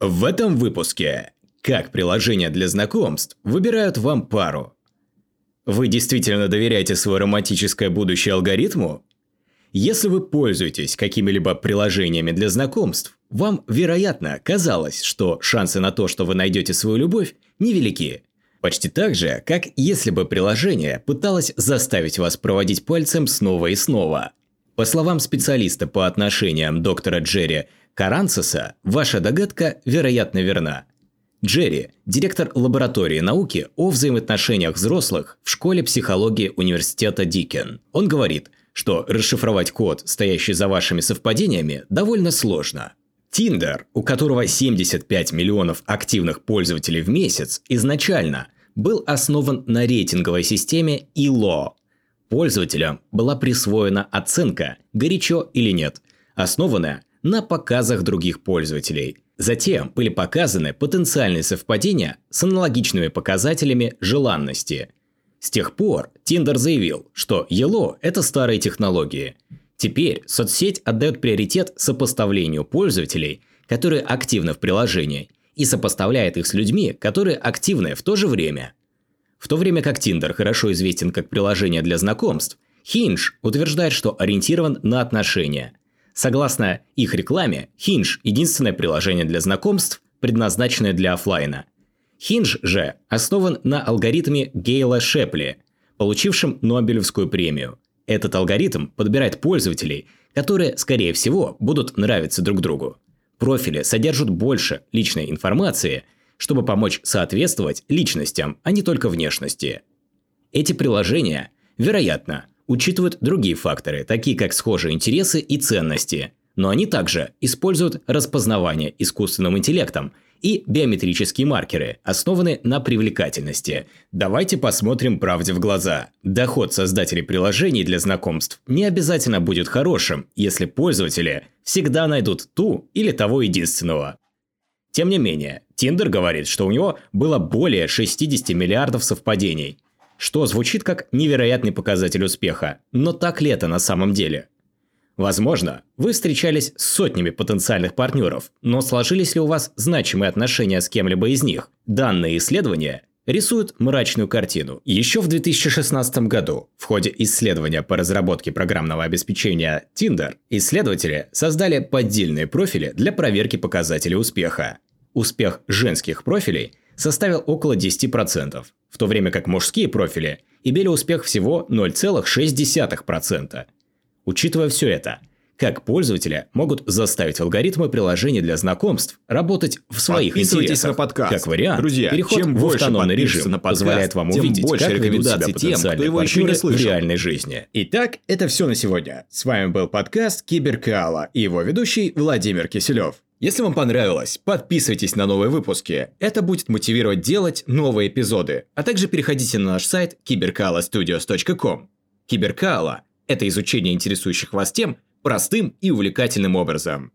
В этом выпуске как приложения для знакомств выбирают вам пару. Вы действительно доверяете свое романтическое будущее алгоритму? Если вы пользуетесь какими-либо приложениями для знакомств, вам, вероятно, казалось, что шансы на то, что вы найдете свою любовь, невелики. Почти так же, как если бы приложение пыталось заставить вас проводить пальцем снова и снова. По словам специалиста по отношениям доктора Джерри Каранцеса, ваша догадка, вероятно, верна. Джерри – директор лаборатории науки о взаимоотношениях взрослых в школе психологии университета Дикен. Он говорит, что расшифровать код, стоящий за вашими совпадениями, довольно сложно. Tinder, у которого 75 миллионов активных пользователей в месяц, изначально был основан на рейтинговой системе ILO. Пользователям была присвоена оценка «горячо или нет», основанная на показах других пользователей. Затем были показаны потенциальные совпадения с аналогичными показателями желанности. С тех пор Tinder заявил, что Yellow – это старые технологии. Теперь соцсеть отдает приоритет сопоставлению пользователей, которые активны в приложении, и сопоставляет их с людьми, которые активны в то же время. В то время как Tinder хорошо известен как приложение для знакомств, Hinge утверждает, что ориентирован на отношения – Согласно их рекламе, Hinge – единственное приложение для знакомств, предназначенное для офлайна. Hinge же основан на алгоритме Гейла Шепли, получившем Нобелевскую премию. Этот алгоритм подбирает пользователей, которые, скорее всего, будут нравиться друг другу. Профили содержат больше личной информации, чтобы помочь соответствовать личностям, а не только внешности. Эти приложения, вероятно, учитывают другие факторы, такие как схожие интересы и ценности. Но они также используют распознавание искусственным интеллектом и биометрические маркеры, основанные на привлекательности. Давайте посмотрим правде в глаза. Доход создателей приложений для знакомств не обязательно будет хорошим, если пользователи всегда найдут ту или того единственного. Тем не менее, Tinder говорит, что у него было более 60 миллиардов совпадений – что звучит как невероятный показатель успеха, но так ли это на самом деле? Возможно, вы встречались с сотнями потенциальных партнеров, но сложились ли у вас значимые отношения с кем-либо из них? Данные исследования рисуют мрачную картину. Еще в 2016 году в ходе исследования по разработке программного обеспечения Tinder исследователи создали поддельные профили для проверки показателей успеха. Успех женских профилей составил около 10%, в то время как мужские профили имели успех всего 0,6%. Учитывая все это, как пользователи могут заставить алгоритмы приложений для знакомств работать в своих интересах. на подкаст. Как вариант, Друзья, переход чем в автономный режим на подкаст, позволяет вам тем увидеть, больше как ведут себя тем, кто его еще не партнеры в слышал. реальной жизни. Итак, это все на сегодня. С вами был подкаст Киберкала и его ведущий Владимир Киселев. Если вам понравилось, подписывайтесь на новые выпуски. Это будет мотивировать делать новые эпизоды. А также переходите на наш сайт cyberkalastudios.com. Киберкала – это изучение интересующих вас тем простым и увлекательным образом.